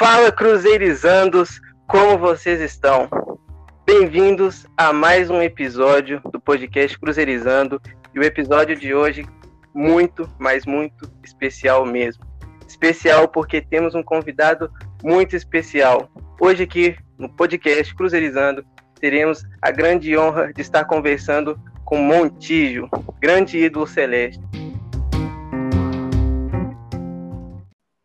Fala Cruzeirizandos, como vocês estão? Bem-vindos a mais um episódio do podcast Cruzeirizando e o episódio de hoje muito, mas muito especial mesmo. Especial porque temos um convidado muito especial. Hoje aqui no podcast Cruzeirizando teremos a grande honra de estar conversando com Montijo, grande ídolo celeste.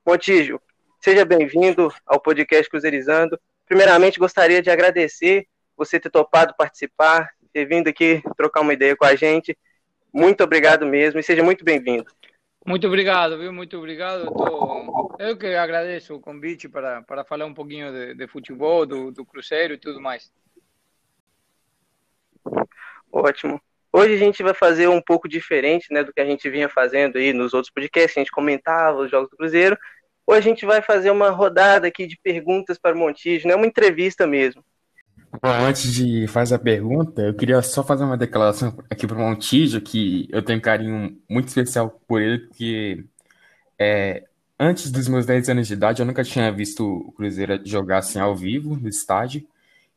Montijo, seja bem-vindo ao podcast Cruzeirizando. Primeiramente, gostaria de agradecer você ter topado participar, ter vindo aqui trocar uma ideia com a gente. Muito obrigado mesmo e seja muito bem-vindo. Muito obrigado, viu? Muito obrigado. Eu, tô... Eu que agradeço o convite para, para falar um pouquinho de, de futebol, do, do Cruzeiro e tudo mais. Ótimo. Hoje a gente vai fazer um pouco diferente né, do que a gente vinha fazendo aí nos outros podcasts. A gente comentava os jogos do Cruzeiro Hoje a gente vai fazer uma rodada aqui de perguntas para o Montijo, né? Uma entrevista mesmo. Bom, antes de fazer a pergunta, eu queria só fazer uma declaração aqui para o Montijo, que eu tenho um carinho muito especial por ele, porque é, antes dos meus 10 anos de idade eu nunca tinha visto o Cruzeiro jogar assim ao vivo, no estádio.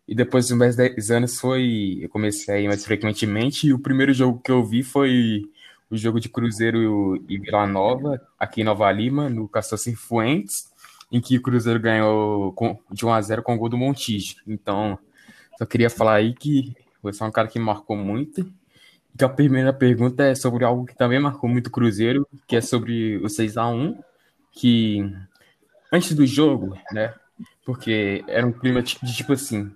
E depois dos meus 10 anos foi. Eu comecei a ir mais frequentemente, e o primeiro jogo que eu vi foi o jogo de Cruzeiro e Vila Nova, aqui em Nova Lima, no Castor Fuentes, em que o Cruzeiro ganhou de 1 a 0 com o gol do Montijo. Então, só queria falar aí que você é um cara que marcou muito. E a primeira pergunta é sobre algo que também marcou muito o Cruzeiro, que é sobre o 6 a 1 que antes do jogo, né? Porque era um clima de, tipo assim,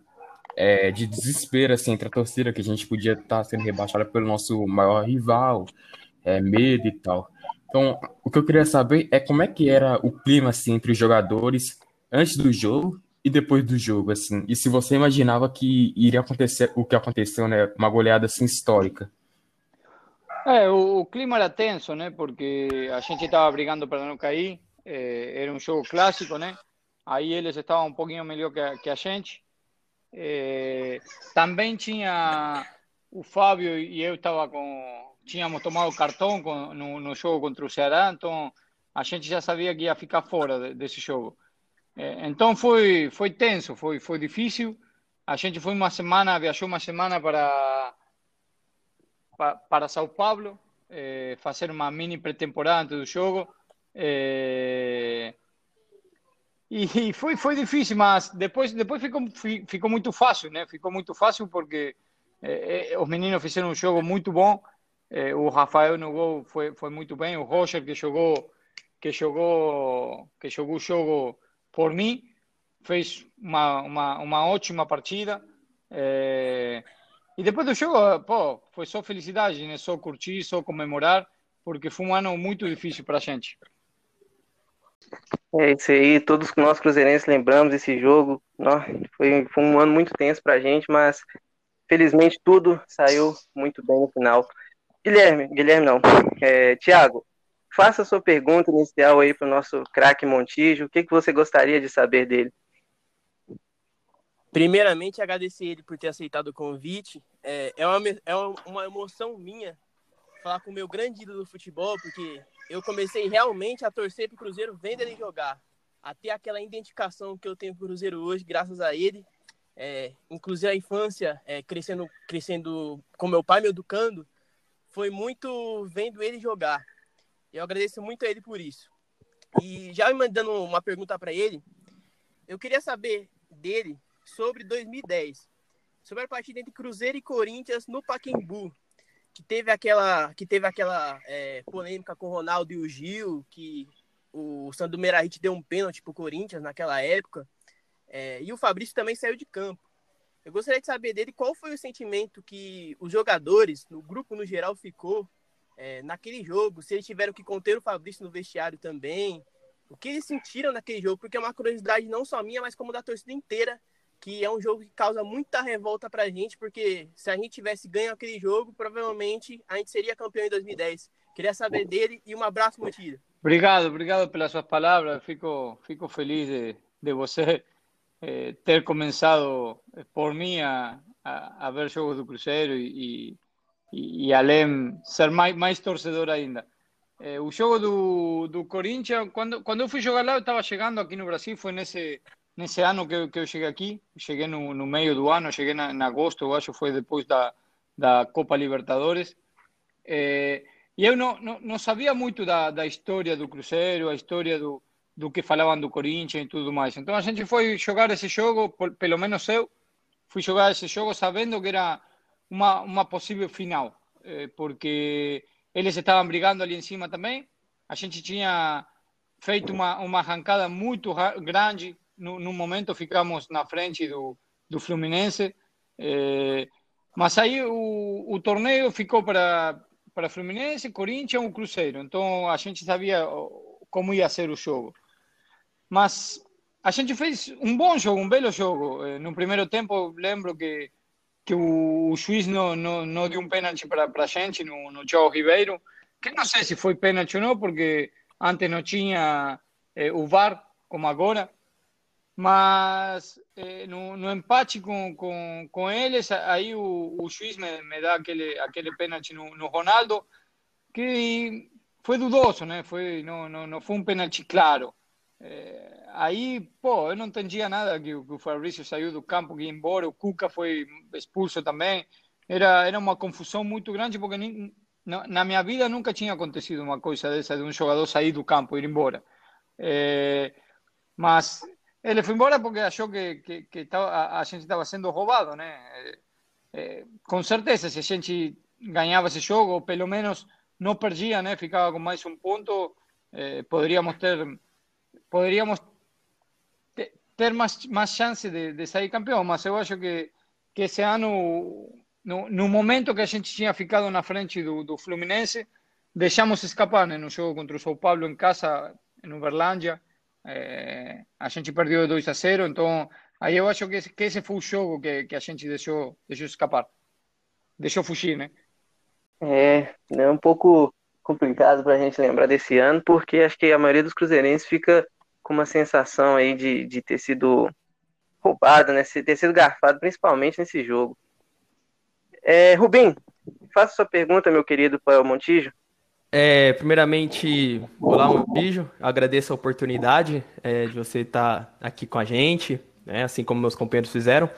é, de desespero assim, entre a torcida, que a gente podia estar sendo rebaixada pelo nosso maior rival, é, medo e tal. Então, o que eu queria saber é como é que era o clima assim, entre os jogadores antes do jogo e depois do jogo, assim. E se você imaginava que iria acontecer o que aconteceu, né? Uma goleada assim histórica. É, o, o clima era tenso, né? Porque a gente estava brigando para não cair. É, era um jogo clássico, né? Aí eles estavam um pouquinho melhor que a, que a gente. É, também tinha o Fábio e eu estava com tínhamos tomado cartão com, no, no, jogo contra o Ceará, então a gente já sabia que ia ficar fora desse jogo. É, então foi foi tenso, foi foi difícil. A gente foi uma semana, viajou uma semana para para, para São Paulo, é, fazer uma mini pré-temporada antes do jogo. É, e foi foi difícil, mas depois depois ficou ficou muito fácil, né? Ficou muito fácil porque os meninos fizeram um jogo muito bom. É, o Rafael no gol foi, foi muito bem, o Roger que jogou que jogou que jogou o jogo por mim fez uma, uma, uma ótima partida é, e depois do jogo pô, foi só felicidade, né? só curtir, só comemorar porque foi um ano muito difícil para a gente. É isso aí, todos nós cruzeirenses lembramos esse jogo. foi, foi um ano muito tenso para a gente, mas felizmente tudo saiu muito bem no final. Guilherme, Guilherme não. É, Tiago, faça a sua pergunta inicial aí para o nosso craque Montijo. O que, que você gostaria de saber dele? Primeiramente, agradecer ele por ter aceitado o convite. É, é, uma, é uma emoção minha falar com o meu grande ídolo do futebol, porque eu comecei realmente a torcer para o Cruzeiro vendo ele jogar. Até aquela identificação que eu tenho com o Cruzeiro hoje, graças a ele. É, inclusive a infância, é, crescendo, crescendo com meu pai me educando, foi muito vendo ele jogar. Eu agradeço muito a ele por isso. E já me mandando uma pergunta para ele, eu queria saber dele sobre 2010, sobre a partida entre Cruzeiro e Corinthians no Pacaembu, que teve aquela, que teve aquela é, polêmica com o Ronaldo e o Gil, que o Sandro Meirahit deu um pênalti pro Corinthians naquela época, é, e o Fabrício também saiu de campo. Eu gostaria de saber dele qual foi o sentimento que os jogadores, no grupo no geral, ficou é, naquele jogo, se eles tiveram que conter o Fabrício no vestiário também, o que eles sentiram naquele jogo, porque é uma curiosidade não só minha, mas como da torcida inteira, que é um jogo que causa muita revolta pra gente, porque se a gente tivesse ganho aquele jogo, provavelmente a gente seria campeão em 2010. Queria saber dele e um abraço, Motilha. Obrigado, obrigado pelas suas palavras. Fico, fico feliz de, de você eh, ter começado eh, por mí a, a, a ver jogos do Cruzeiro e, e, além ser mais, torcedor ainda. É, o jogo do, do Corinthians, quando, quando eu fui jogar lá, eu estava chegando aqui no Brasil, foi nesse, nesse ano que, eu, que cheguei aqui. Cheguei no, no meio do ano, cheguei em agosto, eu acho, foi depois da, da Copa Libertadores. É, e eu não, não, não, sabia muito da, da história do Cruzeiro, a história do, do que falavam do Corinthians e tudo mais. Então a gente foi jogar esse jogo, pelo menos eu, fui jogar esse jogo sabendo que era uma, uma possível final, é, porque eles estavam brigando ali em cima também. A gente tinha feito uma, uma arrancada muito grande. No, momento ficamos na frente do, do Fluminense. É, mas aí o, o torneio ficou para, para Fluminense, Corinthians e Cruzeiro. Então a gente sabia como ia ser o jogo. Mas a gente fez um bom jogo, um belo jogo. É, no primeiro tempo, lembro que que o, juiz não, não, não deu um pênalti para a gente no, no Ribeiro, que não sei se foi pênalti ou não, porque antes não tinha eh, o VAR como agora, mas eh, no, no, empate com, com, com eles, aí o, o juiz me, me dá aquele, aquele pênalti no, no Ronaldo, que foi dudoso, né? Foi, não, não, não foi um pênalti claro. É, aí, pô, eu não entendia nada que, que o Fabrício saiu do campo, que ia embora, o Cuca foi expulso também. Era, era uma confusão muito grande, porque nem, na minha vida nunca tinha acontecido uma coisa dessa, de um jogador sair do campo, ir embora. É, mas ele foi embora porque achou que, que, que tava, a, gente estava sendo roubado, né? É, com certeza, se a gente ganhava esse jogo, ou pelo menos não perdia, né? Ficava com mais um ponto, é, poderíamos ter poderíamos ter mais, mais chance de, de sair campeão, mas eu acho que, que esse ano, no, momento que a gente tinha ficado na frente do, do Fluminense, deixamos escapar no jogo contra o São Paulo em casa, em Uberlândia. É, a gente perdeu 2 a 0, então aí eu acho que esse, que esse foi o jogo que, que a gente deixou, deixou escapar, deixou fugir, né? É, é um pouco complicado para a gente lembrar desse ano, porque acho que a maioria dos cruzeirenses fica com uma sensação aí de, de ter sido roubado, né? Ter sido garfado, principalmente nesse jogo. É, Rubim, faça sua pergunta, meu querido Paulo Montijo. É, primeiramente, olá Montijo, agradeço a oportunidade é, de você estar aqui com a gente, né, assim como meus companheiros fizeram.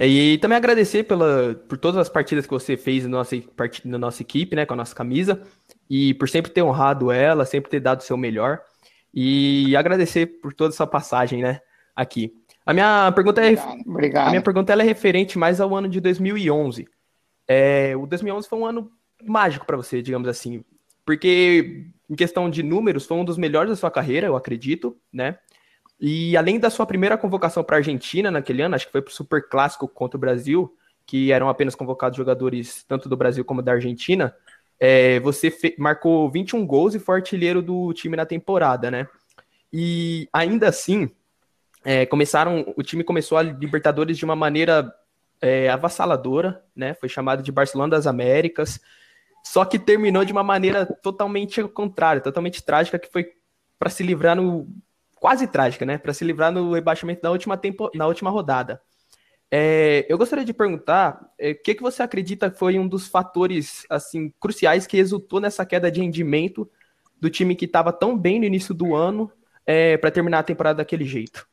É, e também agradecer pela, por todas as partidas que você fez na nossa, na nossa equipe, né, com a nossa camisa, e por sempre ter honrado ela, sempre ter dado o seu melhor e agradecer por toda essa passagem, né, aqui. A minha pergunta é obrigado, obrigado. a minha pergunta é referente mais ao ano de 2011. É, o 2011 foi um ano mágico para você, digamos assim, porque em questão de números foi um dos melhores da sua carreira, eu acredito, né? E além da sua primeira convocação para a Argentina naquele ano, acho que foi para o Super Clássico contra o Brasil, que eram apenas convocados jogadores tanto do Brasil como da Argentina, é, você marcou 21 gols e foi artilheiro do time na temporada, né? E ainda assim, é, começaram, o time começou a Libertadores de uma maneira é, avassaladora, né? Foi chamado de Barcelona das Américas, só que terminou de uma maneira totalmente contrária, totalmente trágica, que foi para se livrar no quase trágica, né? Para se livrar no rebaixamento da última tempo, na última rodada. É, eu gostaria de perguntar, o é, que, que você acredita foi um dos fatores assim cruciais que resultou nessa queda de rendimento do time que estava tão bem no início do ano é, para terminar a temporada daquele jeito?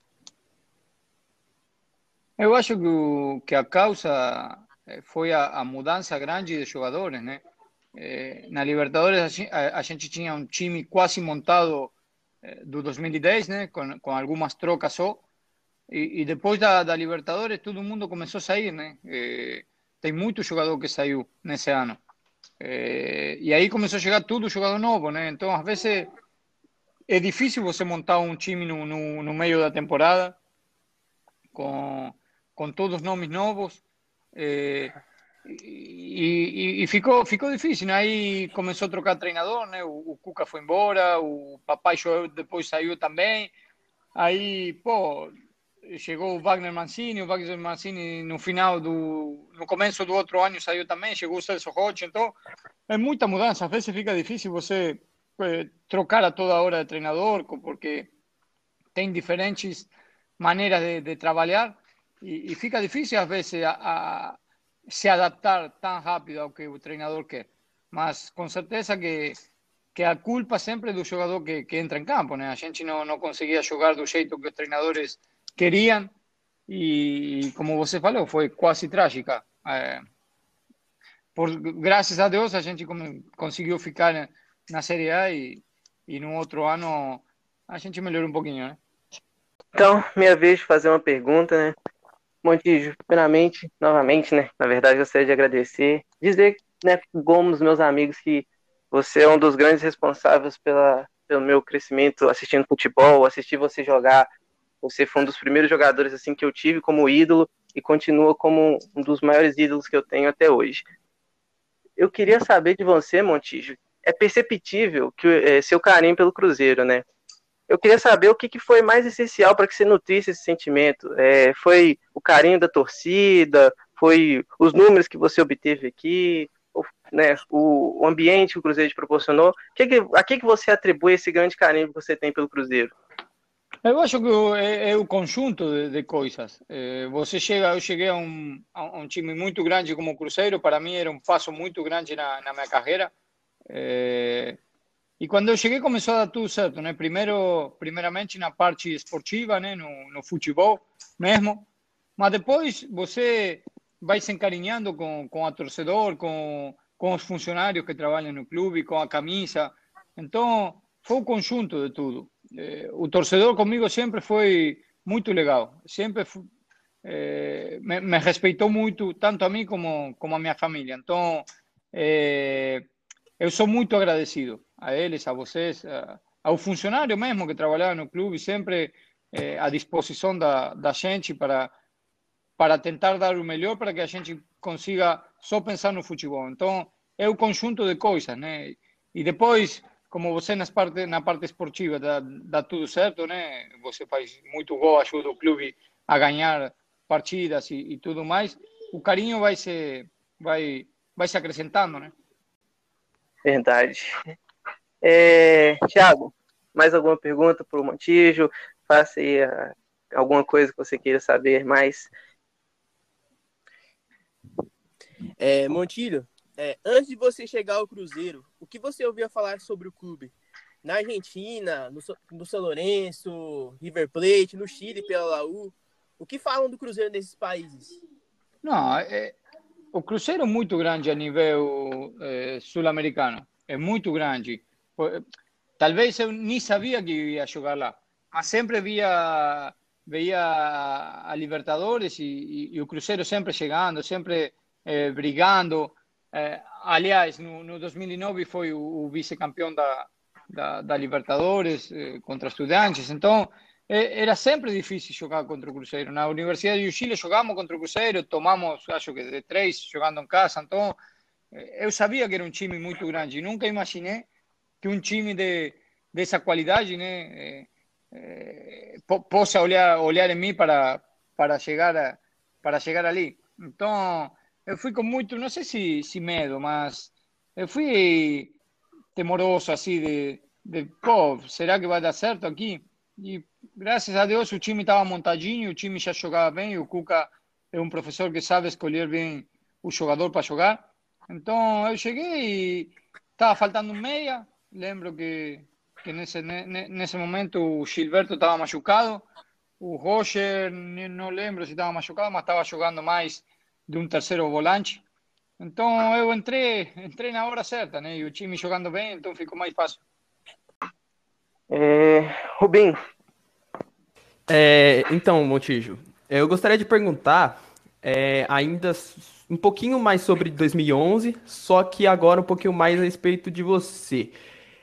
Eu acho que, o, que a causa é, foi a, a, mudança grande de jogadores, né? É, na Libertadores a, a, gente tinha um time quase montado é, do 2010, né? Com, com algumas trocas só. E, e depois da, da, Libertadores, todo mundo começou a sair, né? É, tem muito jogador que saiu nesse ano. E aí começou a chegar tudo jogador novo, né? Então, às vezes, é difícil você montar um time no, no, no meio da temporada com, com todos os nomes novos. É, e, e, e, ficou, ficou difícil, né? Aí começou a trocar treinador, né? O, o Cuca foi embora, o Papai depois saiu também. Aí, pô, chegou o Wagner Mancini, o Wagner Mancini no final do no começo do outro ano saiu também, chegou o Celso Rocha, então é muita mudança, às vezes fica difícil você eh, trocar a toda hora de treinador, porque tem diferentes maneiras de, de trabalhar e, e, fica difícil às vezes a, a, se adaptar tão rápido ao que o treinador quer. Mas com certeza que que a culpa sempre é do jogador que, que entra em campo, né? A gente não, não conseguia jogar do jeito que os treinadores queriam e, como você falou, foi quase trágica. É, por, graças a Deus a gente conseguiu ficar na Série A e, e no outro ano a gente melhorou um pouquinho, né? Então, minha vez de fazer uma pergunta, né? Montijo, primeiramente, novamente, né? Na verdade, gostaria de agradecer, dizer, né, como os meus amigos, que você é um dos grandes responsáveis pela, pelo meu crescimento assistindo futebol, assistir você jogar. Você foi um dos primeiros jogadores assim que eu tive como ídolo e continua como um dos maiores ídolos que eu tenho até hoje. Eu queria saber de você, Montijo, é perceptível que é, seu carinho pelo Cruzeiro, né? Eu queria saber o que, que foi mais essencial para que você nutrisse esse sentimento. É, foi o carinho da torcida? Foi os números que você obteve aqui? né, o, o, ambiente que o Cruzeiro te proporcionou. Que que, a que, que você atribui esse grande carinho que você tem pelo Cruzeiro? Eu acho que é, é o conjunto de, de coisas. É, você chega, eu cheguei a um, a um time muito grande como o Cruzeiro, para mim era um passo muito grande na, na minha carreira. É, e quando eu cheguei começou a dar tudo certo, né? Primeiro, primeiramente na parte esportiva, né? No, no futebol mesmo, mas depois você vai se encariñando com, com a torcedor, com, com os funcionários que trabalham no clube, com a camisa. Então, foi o conjunto de tudo. Eh, o torcedor comigo sempre foi muito legal. Sempre foi, eh, me, me, respeitou muito, tanto a mim como, como a minha família. Então, eh, eu sou muito agradecido a eles, a vocês, a, ao funcionário mesmo que trabalhava no clube, sempre eh, à disposição da, da gente para para tentar dar o melhor para que a gente consiga só pensar no futebol. Então, é o conjunto de coisas, né? E depois, como você nas parte, na parte esportiva dá, dá tudo certo, né? Você faz muito gol, ajuda o clube a ganhar partidas e, e tudo mais, o carinho vai se, vai, vai se acrescentando, né? Verdade. É, Thiago, mais alguma pergunta para o Montijo? Faça aí a, alguma coisa que você queira saber mais É, Montilho, é, antes de você chegar ao Cruzeiro, o que você ouvia falar sobre o clube? Na Argentina, no, no São Lourenço, River Plate, no Chile, pela Laú. O que falam do Cruzeiro nesses países? Não, é, o Cruzeiro é muito grande a nível é, sul-americano. É muito grande. Talvez eu nem sabia que ia jogar lá, mas sempre via, via a Libertadores e, e, e o Cruzeiro sempre chegando, sempre eh, brigando. Eh, aliás, no, no 2009 foi o, o vice-campeão da, da, da, Libertadores eh, contra Estudiantes. Então, era sempre difícil jogar contra o Cruzeiro. Na Universidade do Chile jogamos contra o Cruzeiro, tomamos, acho que de três, jogando em casa. Então, eu sabia que era um time muito grande. Nunca imaginei que um time de, dessa qualidade né, é, possa olhar, olhar em mim para, para, chegar, a, para chegar ali. Então, eu fui com muito, não sei se, se medo, mas eu fui temoroso assim de, de, pô, será que vai dar certo aqui? E graças a Deus o time estava montadinho, o time já jogava bem, o Cuca é um professor que sabe escolher bem o jogador para jogar. Então eu cheguei e estava faltando meia, lembro que, que nesse, nesse momento o Gilberto estava machucado, o Roger, não lembro se estava machucado, mas estava jogando mais de um terceiro volante. Então eu entrei, entrei na hora certa, né? E o time jogando bem, então ficou mais fácil. É, Rubim. É, então, Montijo, eu gostaria de perguntar é, ainda um pouquinho mais sobre 2011, só que agora um pouquinho mais a respeito de você.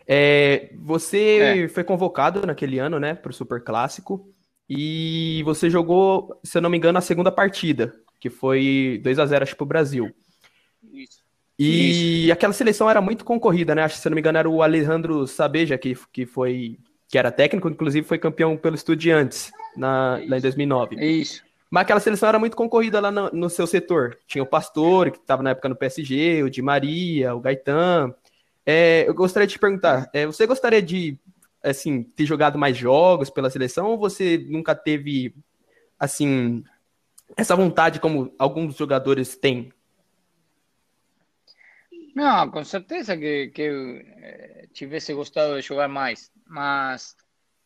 É, você é. foi convocado naquele ano, né, para o Super Clássico, e você jogou, se eu não me engano, a segunda partida que foi 2 a 0 acho para o Brasil. Isso. E Isso. aquela seleção era muito concorrida, né? Acho que se não me engano era o Alejandro Sabeja que, que foi que era técnico, inclusive foi campeão pelo Estudiantes na, lá em 2009. Isso. Mas aquela seleção era muito concorrida lá no, no seu setor. Tinha o Pastor, que estava na época no PSG, o Di Maria, o Gaetan. É, eu gostaria de te perguntar, é, você gostaria de assim ter jogado mais jogos pela seleção ou você nunca teve assim essa vontade como alguns jogadores têm? Não, com certeza que, que tivesse gostado de jogar mais. Mas,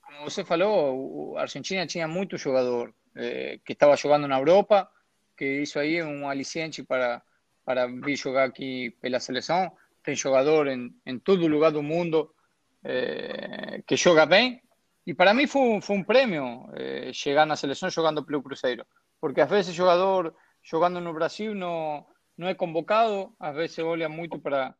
como você falou, a Argentina tinha muito jogador eh, que estava jogando na Europa, que isso aí é um aliciente para, para vir jogar aqui pela seleção. Tem jogador em, em todo lugar do mundo eh, que joga bem. E para mim foi, foi um prêmio eh, chegar na seleção jogando pelo Cruzeiro. Porque às vezes jogador jogando no Brasil não, não é convocado, às vezes olha muito para,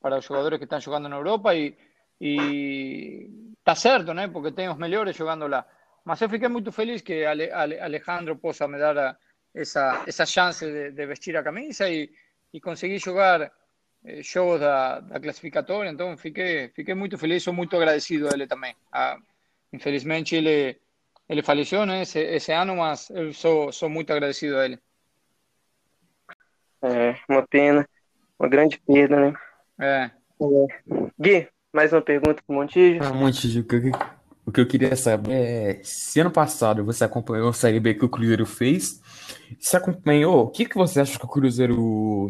para os jogadores que estão jogando na Europa e, e tá certo, né? Porque tem os melhores jogando lá. Mas eu fiquei muito feliz que Ale, Ale, Alejandro possa me dar a, essa, essa chance de, de, vestir a camisa e, e conseguir jogar jogos da, da classificatória. Então fiquei, fiquei muito feliz, sou muito agradecido a ele também. Ah, infelizmente ele, ele faleceu né, esse, esse ano, mas eu sou, sou muito agradecido a ele. É, uma pena, uma grande perda, né? É. é. Gui, mais uma pergunta para o Montijo. Ah, Montijo, o que eu queria saber é se ano passado você acompanhou a Série B que o Cruzeiro fez. Se acompanhou, o que, que você acha que o Cruzeiro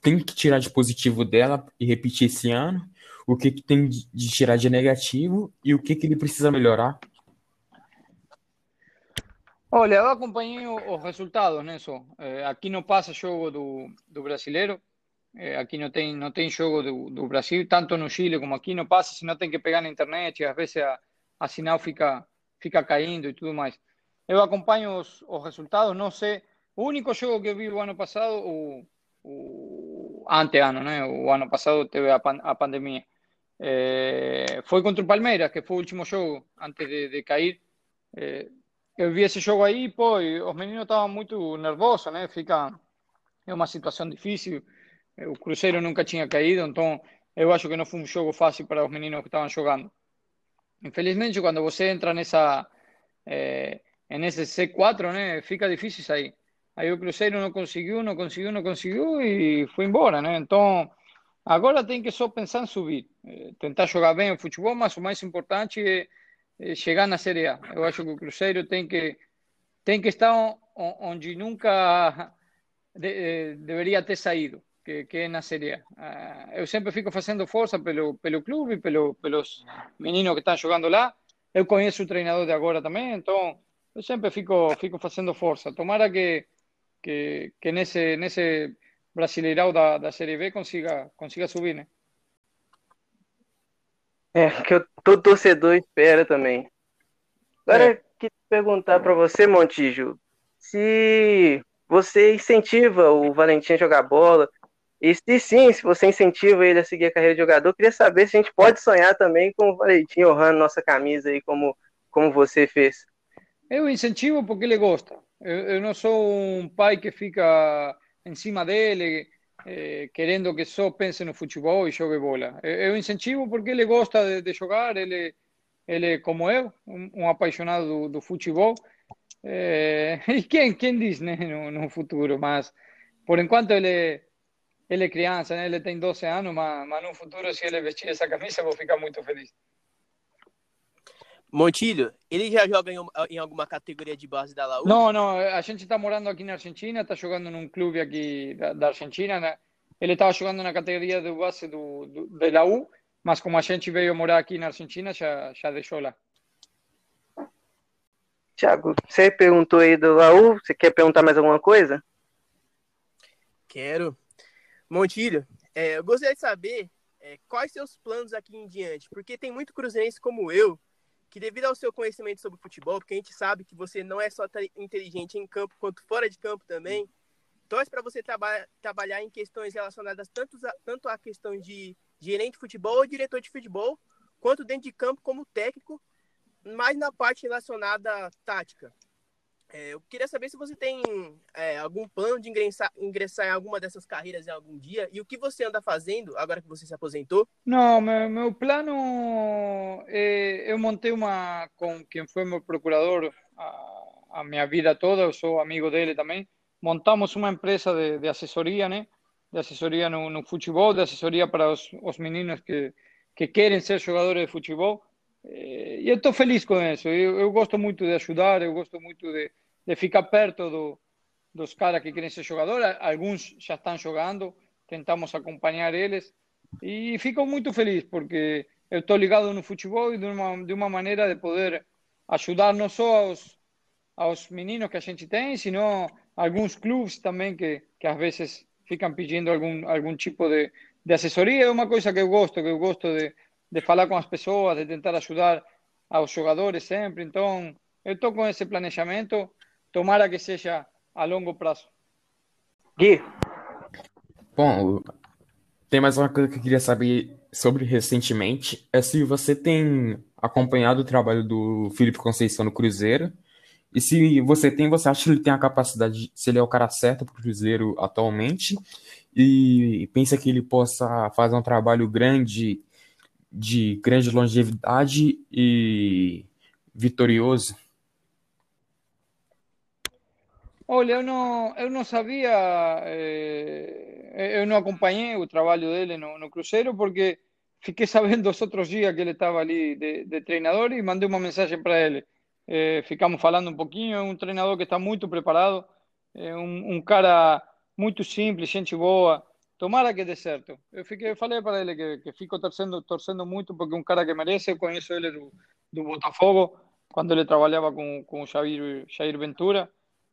tem que tirar de positivo dela e repetir esse ano? O que, que tem de tirar de negativo e o que, que ele precisa melhorar? Olha, eu acompanhei os resultados? Só. É, aqui não passa jogo do, do brasileiro. É, aqui não tem, não tem jogo do, do Brasil, tanto no Chile como aqui não passa, senão tem que pegar na internet e às vezes a, a sinal fica, fica caindo e tudo mais. Eu acompanho os, os resultados, não sei. O único jogo que eu vi o ano passado, o, o anteano, né? O ano passado teve a, pan, a pandemia. É, foi contra o Palmeiras, que foi o último jogo antes de, de cair. É, eu vi esse jogo aí, pô, e os meninos estavam muito nervosos, né? Fica é uma situação difícil. O Cruzeiro nunca tinha caído, então eu acho que não foi um jogo fácil para os meninos que estavam jogando. Infelizmente, quando você entra nessa é, nesse C4, né, fica difícil sair. Aí o Cruzeiro não conseguiu, não conseguiu, não conseguiu e foi embora, né? Então, agora tem que só pensar em subir, tentar jogar bem o futebol, mas o mais importante é, é chegar na Série A. Eu acho que o Cruzeiro tem que tem que estar onde nunca de, deveria ter saído que, que é na Série A. Eu sempre fico fazendo força pelo, pelo clube, pelo, pelos meninos que estão jogando lá. Eu conheço o treinador de agora também, então eu sempre fico, fico fazendo força. Tomara que, que, que nesse, nesse Brasileirão da, da Série B consiga, consiga subir, né? É, que eu, todo torcedor espera também. Agora, é. queria perguntar para você, Montijo, se você incentiva o Valentim a jogar bola, e se sim, se você incentiva ele a seguir a carreira de jogador, queria saber se a gente pode sonhar também com o Valentim honrando nossa camisa aí, como, como você fez. Eu incentivo porque ele gosta. Eu, não sou um pai que fica em cima dele, eh, querendo que só pense no futebol e jogue bola. Eu, eu incentivo porque ele gosta de, de, jogar, ele, ele como eu, um, um apaixonado do, do futebol. Eh, e quem, quem diz né, no, no futuro, mas por enquanto ele ele é criança, né? ele tem 12 anos, mas, mas no futuro, se ele vestir essa camisa, vou ficar muito feliz. Montilho, ele já joga em, em, alguma categoria de base da Laú? Não, não, a gente está morando aqui na Argentina, está jogando num clube aqui da, da Argentina, né? Ele estava jogando na categoria de base do, do, da Laú, mas como a gente veio morar aqui na Argentina, já, já deixou lá. Tiago, você perguntou aí do Laú, você quer perguntar mais alguma coisa? Quero. Montilho, é, eu gostaria de saber é, quais seus planos aqui em diante, porque tem muito cruzeirense como eu, que devido ao seu conhecimento sobre futebol, porque a gente sabe que você não é só inteligente em campo, quanto fora de campo também, torce para você traba trabalhar em questões relacionadas tanto a, tanto à questão de gerente de futebol ou diretor de futebol, quanto dentro de campo como técnico, mais na parte relacionada à tática. É, eu queria saber se você tem é, algum plano de ingressar, ingressar em alguma dessas carreiras em algum dia e o que você anda fazendo agora que você se aposentou? Não, meu, meu plano é, eu montei uma com quem foi meu procurador a, a, minha vida toda, eu sou amigo dele também. Montamos uma empresa de, de assessoria, né? De assessoria no, no, futebol, de assessoria para os, os meninos que, que querem ser jogadores de futebol. Eh, e eu estou feliz com isso. Eu, eu, gosto muito de ajudar, eu gosto muito de, de ficar perto do, dos caras que querem ser jogadores. Alguns já estão jogando, tentamos acompanhar eles. E fico muito feliz porque eu estou ligado no futebol e de uma, de uma maneira de poder ajudar não só aos, aos meninos que a gente tem, sino alguns clubes também que, que às vezes ficam pedindo algum, algum tipo de, de assessoria. É uma coisa que eu gosto, que eu gosto de, de falar com as pessoas, de tentar ajudar aos jogadores sempre. Então, eu estou com esse planejamento, tomara que seja a longo prazo. Gui. Bom, tem mais uma coisa que eu queria saber sobre recentemente, é se você tem acompanhado o trabalho do Felipe Conceição no Cruzeiro, e se você tem, você acha que ele tem a capacidade, se ele é o cara certo para o Cruzeiro atualmente, e pensa que ele possa fazer um trabalho grande, de grande longevidade e vitorioso? Olha, eu não, eu não sabia, eh, eu não acompanhei o trabalho dele no, no Cruzeiro, porque fiquei sabendo os outros dias que ele estava ali de, de treinador e mandei uma mensagem para ele. Eh, ficamos falando um pouquinho, é um treinador que está muito preparado, é um, um, cara muito simples, gente boa. Tomara que dê certo. Eu, fiquei, eu falei para ele que, que fico torcendo, torcendo muito, porque é um cara que merece. Eu conheço ele do, do Botafogo, quando ele trabalhava com, com o Jair, Jair Ventura.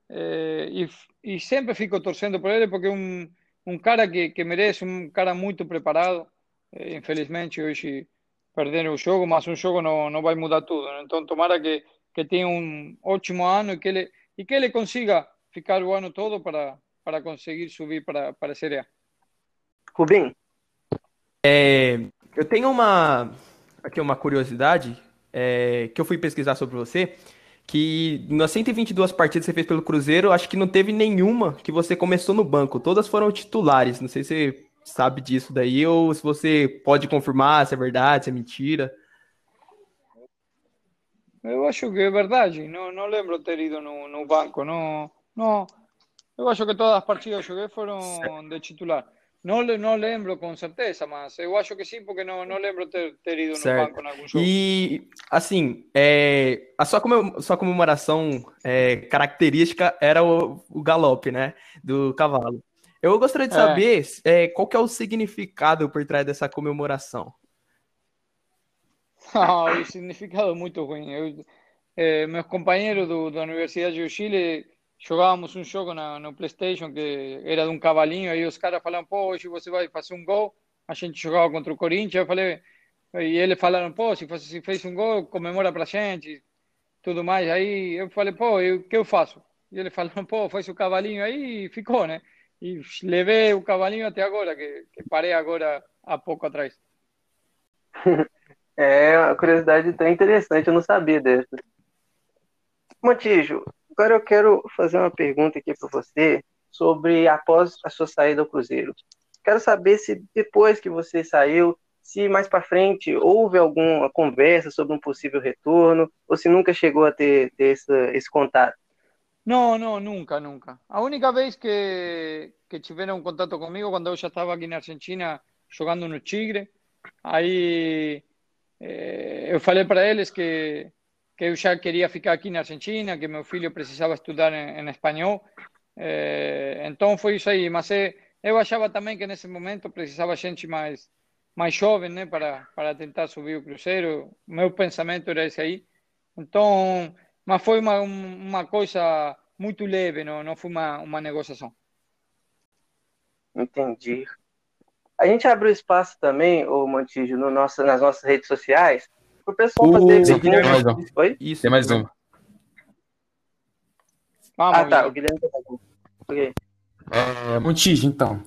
É, e, e, sempre fico torcendo por ele porque é um, um cara que, que merece, um cara muito preparado. É, infelizmente, hoje perderam o jogo, mas um jogo não, não vai mudar tudo. Né? Então, tomara que, que tenha um ótimo ano e que ele, e que ele consiga ficar o ano todo para, para conseguir subir para, para a Série A. Rubim? É, eu tenho uma, aqui uma curiosidade é, que eu fui pesquisar sobre você que nas 122 partidas que você fez pelo Cruzeiro, acho que não teve nenhuma que você começou no banco. Todas foram titulares. Não sei se você sabe disso daí ou se você pode confirmar se é verdade, se é mentira. Eu acho que é verdade. Não, não lembro ter ido no, no banco. Não, não. Eu acho que todas as partidas que joguei foram de titular. Não, não lembro com certeza, mas eu acho que sim, porque não, não lembro ter, ter ido certo. no banco em algum jogo. E, assim, é, a sua, comem sua comemoração é, característica era o, o galope, né, do cavalo. Eu gostaria de é. saber é. qual que é o significado por trás dessa comemoração. Ah, o significado é muito ruim. Eu, eh, meus companheiros do, da Universidade do Chile jogávamos um jogo na, no PlayStation que era de um cavalinho, aí os caras falaram, pô, hoje você vai fazer um gol. A gente jogava contra o Corinthians, eu falei, e eles falaram, pô, se, você, se fez um gol, comemora pra gente, tudo mais. Aí eu falei, pô, o que eu faço? E eles falaram, pô, faz o cavalinho aí e ficou, né? E levei o cavalinho até agora, que, que parei agora há pouco atrás. É uma curiosidade tão interessante, eu não sabia dessa. Montijo, Agora eu quero fazer uma pergunta aqui para você sobre após a sua saída ao Cruzeiro. Quero saber se depois que você saiu, se mais para frente houve alguma conversa sobre um possível retorno, ou se nunca chegou a ter, ter esse, esse contato. Não, não, nunca, nunca. A única vez que, que tiveram contato comigo, quando eu já estava aqui na Argentina jogando no Tigre, aí eh, eu falei para eles que que eu já queria ficar aqui na Argentina, que meu filho precisava estudar em, em espanhol. É, então foi isso aí. Mas é, eu achava também que nesse momento precisava gente mais mais jovem, né, para para tentar subir o cruzeiro. Meu pensamento era esse aí. Então, mas foi uma uma coisa muito leve, não não foi uma uma negociação. Entendi. A gente abriu espaço também, o Montijo, no nosso, nas nossas redes sociais, o pessoal fazer. Sim, tem mais um. Oi? Isso, tem mais um. Ah, ah tá. O Guilherme um. Ok. É, Montijo, então.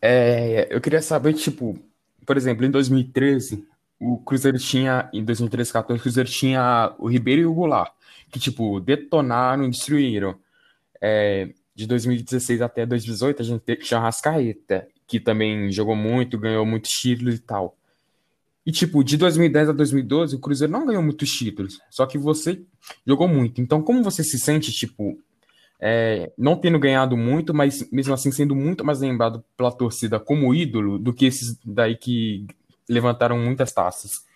É, eu queria saber, tipo, por exemplo, em 2013, o Cruzeiro tinha, em 2013, 14, o Cruzeiro tinha o Ribeiro e o Goulart, que, tipo, detonaram e destruíram. É, de 2016 até 2018, a gente tinha o Rascaeta, que também jogou muito, ganhou muitos títulos e tal. E, tipo, de 2010 a 2012, o Cruzeiro não ganhou muitos títulos. Só que você jogou muito. Então, como você se sente, tipo, é, não tendo ganhado muito, mas mesmo assim sendo muito mais lembrado pela torcida como ídolo do que esses daí que levantaram muitas taças?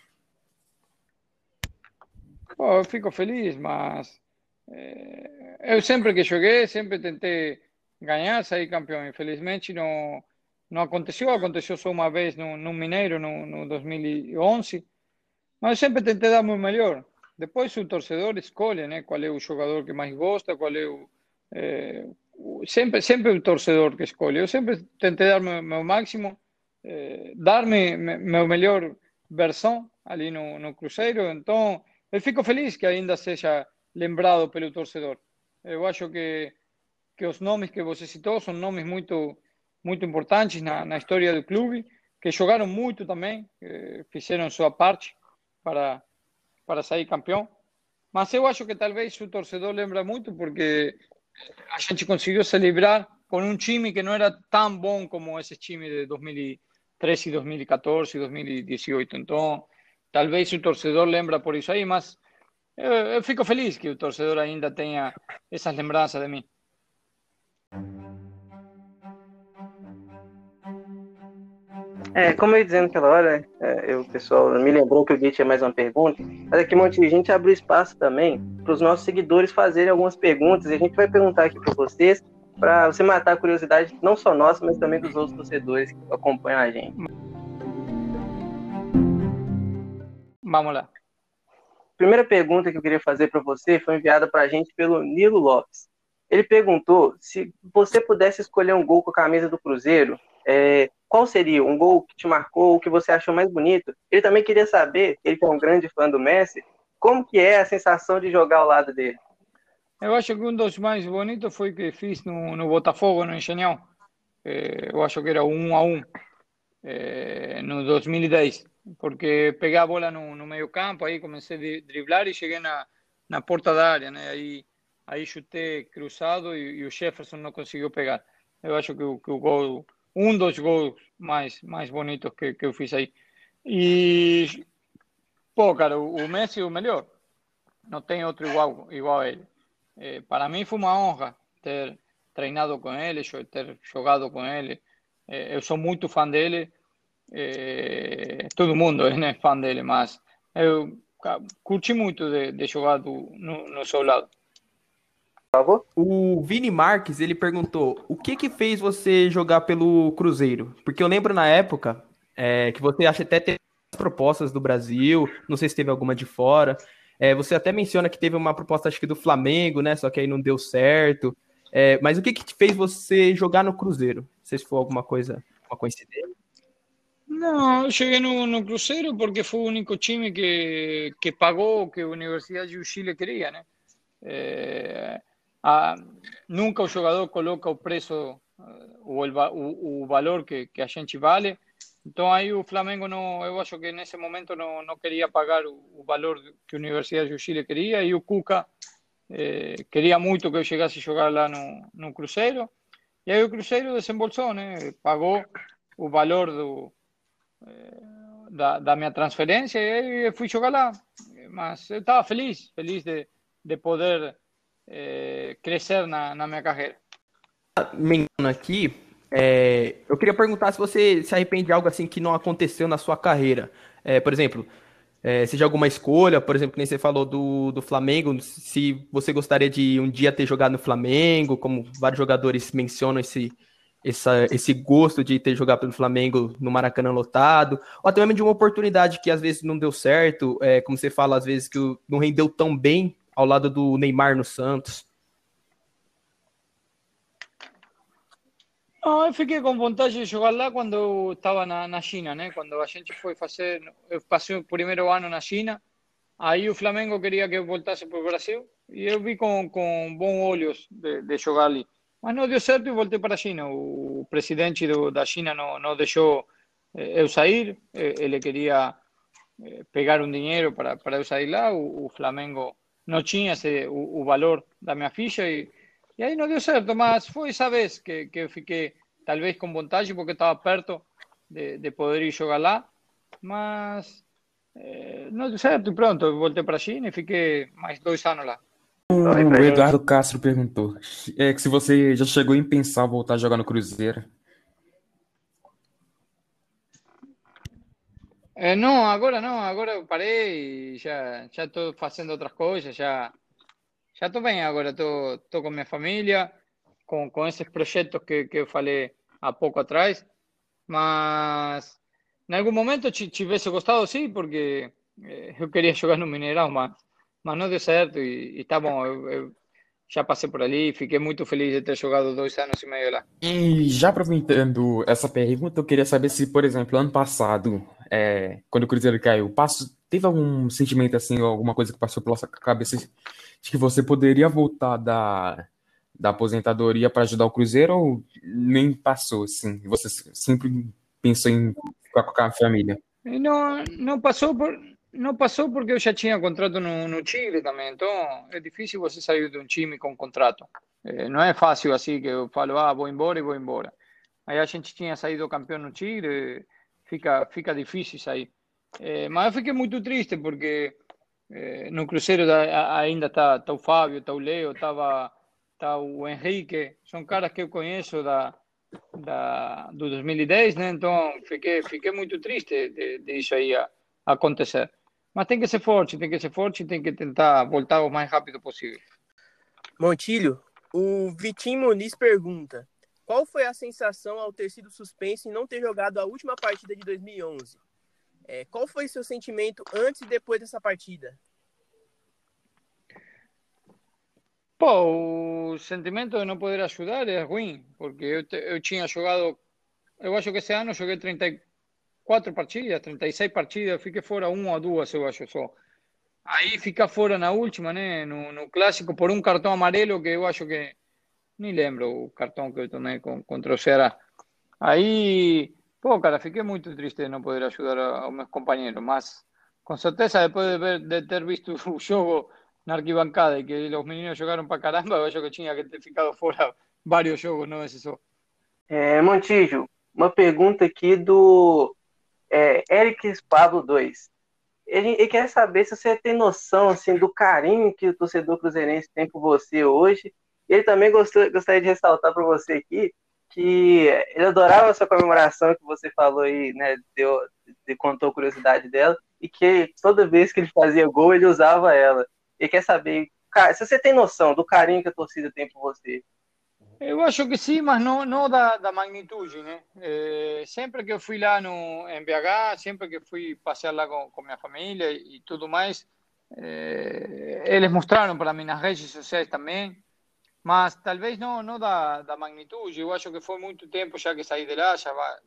Pô, eu fico feliz, mas é, eu sempre que joguei, sempre tentei ganhar, sair campeão. Infelizmente, não não aconteceu, aconteceu só uma vez no, no Mineiro, no, no 2011, Mas eu sempre tentei dar o meu melhor. Depois o torcedor escolhe né, qual é o jogador que mais gosta, qual é o. É, sempre, sempre o torcedor que escolhe. Eu sempre tentei dar meu, meu máximo, é, dar me, meu melhor versão ali no, no Cruzeiro. Então, eu fico feliz que ainda seja lembrado pelo torcedor. Eu acho que, que os nomes que você citou são nomes muito, muito importantes na, na história do clube, que jogaram muito também, fizeram sua parte para, para sair campeão. Mas eu acho que talvez o torcedor lembra muito porque a gente conseguiu se livrar com um time que não era tão bom como esse time de 2013, 2014, 2018. Então, talvez o torcedor lembra por isso aí, mas eu, eu fico feliz que o torcedor ainda tenha essas lembranças de mim. É, como eu ia dizendo aquela hora, é, eu, o pessoal me lembrou que o Gui tinha mais uma pergunta, mas aqui um monte de gente abriu espaço também para os nossos seguidores fazerem algumas perguntas e a gente vai perguntar aqui para vocês, para você matar a curiosidade não só nossa, mas também dos outros torcedores que acompanham a gente. Vamos lá. Primeira pergunta que eu queria fazer para você foi enviada para a gente pelo Nilo Lopes. Ele perguntou se você pudesse escolher um gol com a camisa do Cruzeiro, é, qual seria um gol que te marcou, o que você achou mais bonito? Ele também queria saber, ele que é um grande fã do Messi, como que é a sensação de jogar ao lado dele? Eu acho que um dos mais bonitos foi que fiz no, no Botafogo, no Engenhão. É, eu acho que era um a um, é, no 2010, porque peguei a bola no, no meio campo, aí comecei a driblar e cheguei na, na porta da área, né? Aí, aí chutei cruzado e, e o Jefferson não conseguiu pegar. Eu acho que, que o gol um dos gols mais, mais bonitos que, que eu fiz aí. E, pô, cara, o, o Messi é o melhor. Não tem outro igual, igual a ele. É, para mim foi uma honra ter treinado com ele, ter jogado com ele. É, eu sou muito fã dele. É, todo mundo é fã dele, mas eu curti muito de, de jogar do, no, no seu lado favor? O Vini Marques, ele perguntou, o que que fez você jogar pelo Cruzeiro? Porque eu lembro na época é, que você acha até ter propostas do Brasil, não sei se teve alguma de fora. É, você até menciona que teve uma proposta, acho que do Flamengo, né? Só que aí não deu certo. É, mas o que que fez você jogar no Cruzeiro? Não sei se foi alguma coisa, uma coincidência. Não, eu cheguei no, no Cruzeiro porque foi o único time que, que pagou o que a Universidade do Chile queria, né? É, a, nunca o jogador coloca o preço ou o, o, valor que, que, a gente vale. Então aí o Flamengo não, eu acho que nesse momento não, não queria pagar o, o valor que a Universidade do Chile queria e o Cuca eh, queria muito que eu chegasse a jogar lá no, no Cruzeiro. E aí o Cruzeiro desembolsou, né? Pagou o valor do, eh, da, da minha transferência e aí eu fui jogar lá. Mas eu estava feliz, feliz de, de poder é, crescer na, na minha carreira. Menino aqui, é, eu queria perguntar se você se arrepende de algo assim que não aconteceu na sua carreira. É, por exemplo, é, seja alguma escolha, por exemplo, que nem você falou do, do Flamengo, se você gostaria de um dia ter jogado no Flamengo, como vários jogadores mencionam esse, essa, esse gosto de ter jogado pelo Flamengo no Maracanã lotado, ou até mesmo de uma oportunidade que às vezes não deu certo, é, como você fala, às vezes que não rendeu tão bem ao lado do Neymar no Santos? Não, eu fiquei com vontade de jogar lá quando estava na, na China, né? Quando a gente foi fazer, eu passei o primeiro ano na China, aí o Flamengo queria que eu voltasse para o Brasil e eu vi com, com bons olhos de, de jogar ali. Mas não deu certo e voltei para a China. O presidente do, da China não, não deixou eh, eu sair, eh, ele queria eh, pegar um dinheiro para, para eu sair lá. O, o Flamengo não tinha o, o, valor da minha ficha e, aí não deu certo, mas foi essa vez que, que eu fiquei talvez com vontade porque estava perto de, de poder ir jogar lá, mas é, não deu certo e pronto, voltei para a China e fiquei mais dois anos lá. O Eduardo Castro perguntou é, que se você já chegou em pensar voltar a jogar no Cruzeiro. Eh, no, ahora no, ahora paré y ya, ya estoy haciendo otras cosas, ya, ya estoy bien ahora, estoy, con mi familia, con, con esos proyectos que, que falei a poco atrás, mas en algún momento si, hubiese costado, sí, porque É, eu queria jogar no Mineirão, mas, mas não deu certo e, e bom. Eu, eu já passei por ali, fiquei muito feliz de ter jogado dois anos e meio lá. E já aproveitando essa pergunta, eu queria saber se, por exemplo, ano passado, é, quando o Cruzeiro caiu, passo, teve algum sentimento assim, alguma coisa que passou pela sua cabeça de que você poderia voltar da, da aposentadoria para ajudar o Cruzeiro ou nem passou assim? Você sempre pensou em ficar com a família? Não, não passou por não passou porque eu já tinha contrato no, no Chile também, então é difícil você sair de um time com contrato. É, não é fácil assim que eu falo, ah, vou embora e vou embora. Aí a gente tinha saído campeão no Chile, fica, fica difícil sair. É, mas eu fiquei muito triste porque é, no Cruzeiro ainda está tá o Fábio, está o Leo, estava tá o Henrique, são caras que eu conheço da, da, do 2010, né? Então fiquei, fiquei muito triste de, de isso aí acontecer. Mas tem que ser forte, tem que ser forte tem que tentar voltar o mais rápido possível. Montilho, o Vitinho Muniz pergunta: qual foi a sensação ao ter sido suspenso e não ter jogado a última partida de 2011? É, qual foi seu sentimento antes e depois dessa partida? Pô, o sentimento de não poder ajudar é ruim, porque eu, te, eu tinha jogado, eu acho que esse ano joguei 34 quatro partidas, 36 partidas, fiquei fora uma ou duas, eu acho só. Aí fica fora na última, né? No, no, clássico, por um cartão amarelo que eu acho que. Nem lembro o cartão que eu tomei com, contra o Ceará. Aí, pô, cara, fiquei muito triste de não poder ajudar aos meus companheiros, mas com certeza, depois de, ver, de ter visto o jogo na arquibancada e que os meninos jogaram para caramba, eu acho que tinha que ter ficado fora vários jogos, não esse só. É, Montijo, uma pergunta aqui do é, Eric Pablo 2. Ele, ele, quer saber se você tem noção assim, do carinho que o torcedor cruzeirense tem por você hoje. Ele também gostou, gostaria de ressaltar para você aqui que ele adorava a sua comemoração que você falou aí, né? Deu, de, contou a curiosidade dela, e que toda vez que ele fazia gol, ele usava ela. Ele quer saber se você tem noção do carinho que a torcida tem por você. Eu acho que sim, mas não, não da, da magnitude, né? É, sempre que eu fui lá no, em BH, sempre que fui passear lá com, com minha família e tudo mais, é, eles mostraram para mim nas redes sociais também, mas talvez não, não da, da magnitude. Eu acho que foi muito tempo já que saí de lá, já vai,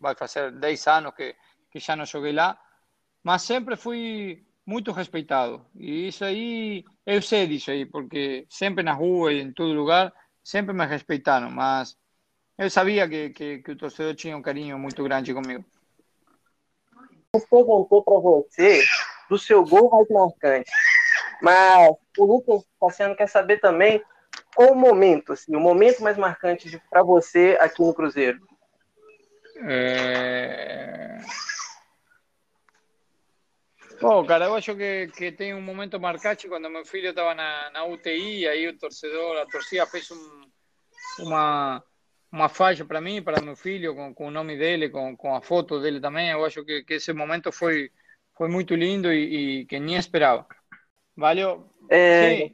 vai fazer 10 anos que, que já não joguei lá, mas sempre fui muito respeitado. E isso aí, eu sei disso aí, porque sempre na rua e em todo lugar sempre me respeitaram, mas eu sabia que, que, que o torcedor tinha um carinho muito grande comigo. Eu perguntou para você do seu gol mais marcante, mas o Lucas Cassiano quer saber também qual o momento, assim, o momento mais marcante para você aqui no Cruzeiro. É... Pô, cara, eu acho que, que tem um momento marcante quando meu filho estava na, na UTI, aí o torcedor, a torcida fez um, uma, uma faixa para mim, para meu filho, com, com o nome dele, com, com a foto dele também. Eu acho que, que esse momento foi, foi muito lindo e, e que nem esperava. Valeu. É,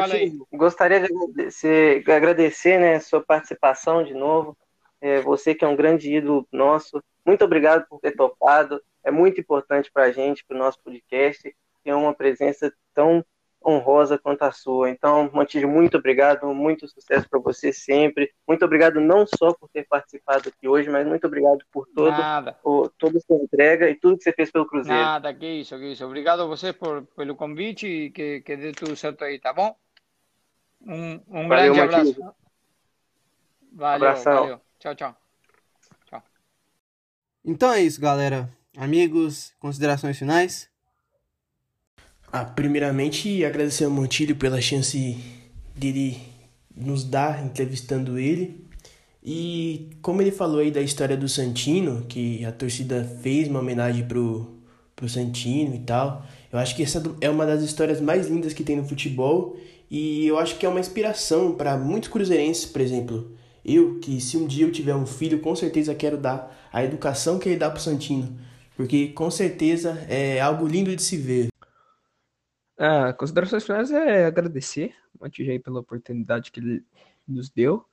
Montinho, gostaria de agradecer, agradecer né, sua participação de novo. É, você que é um grande ídolo nosso. Muito obrigado por ter topado é muito importante para a gente, para o nosso podcast, ter uma presença tão honrosa quanto a sua. Então, Montijo, muito obrigado, muito sucesso para você sempre. Muito obrigado não só por ter participado aqui hoje, mas muito obrigado por todo, o, toda a sua entrega e tudo que você fez pelo Cruzeiro. Nada, que isso, que isso. Obrigado a você por, pelo convite e que, que dê tudo certo aí, tá bom? Um, um valeu, grande abraço. Valeu, Abração. valeu. Tchau, tchau. Tchau. Então é isso, galera. Amigos, considerações finais? Ah, primeiramente, agradecer ao Montilho pela chance dele nos dar entrevistando ele. E como ele falou aí da história do Santino, que a torcida fez uma homenagem pro, pro Santino e tal, eu acho que essa é uma das histórias mais lindas que tem no futebol e eu acho que é uma inspiração para muitos cruzeirenses, por exemplo. Eu, que se um dia eu tiver um filho, com certeza quero dar a educação que ele dá pro Santino porque com certeza é algo lindo de se ver. Ah, considerações finais é agradecer o Antijay pela oportunidade que ele nos deu.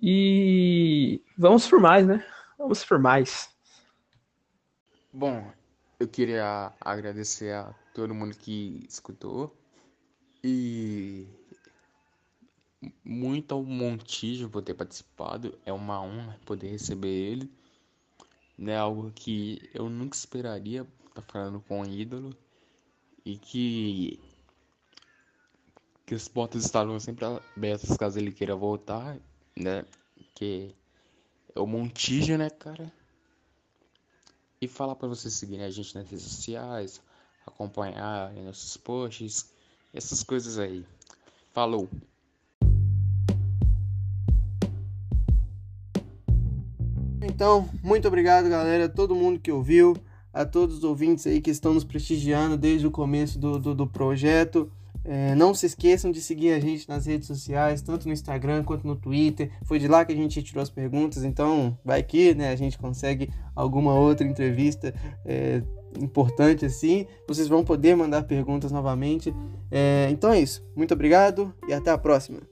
E vamos por mais, né? Vamos por mais. Bom, eu queria agradecer a todo mundo que escutou e muito ao Montijo por ter participado. É uma honra poder receber ele. Né, algo que eu nunca esperaria estar tá falando com um ídolo e que que as portas estavam sempre abertas caso ele queira voltar, né? Que é o Montijo, né, cara? E falar para vocês seguirem a gente nas redes sociais, acompanhar nossos posts, essas coisas aí. Falou! Então, muito obrigado, galera, todo mundo que ouviu, a todos os ouvintes aí que estão nos prestigiando desde o começo do, do, do projeto. É, não se esqueçam de seguir a gente nas redes sociais, tanto no Instagram quanto no Twitter. Foi de lá que a gente tirou as perguntas, então vai que né, a gente consegue alguma outra entrevista é, importante assim. Vocês vão poder mandar perguntas novamente. É, então é isso. Muito obrigado e até a próxima.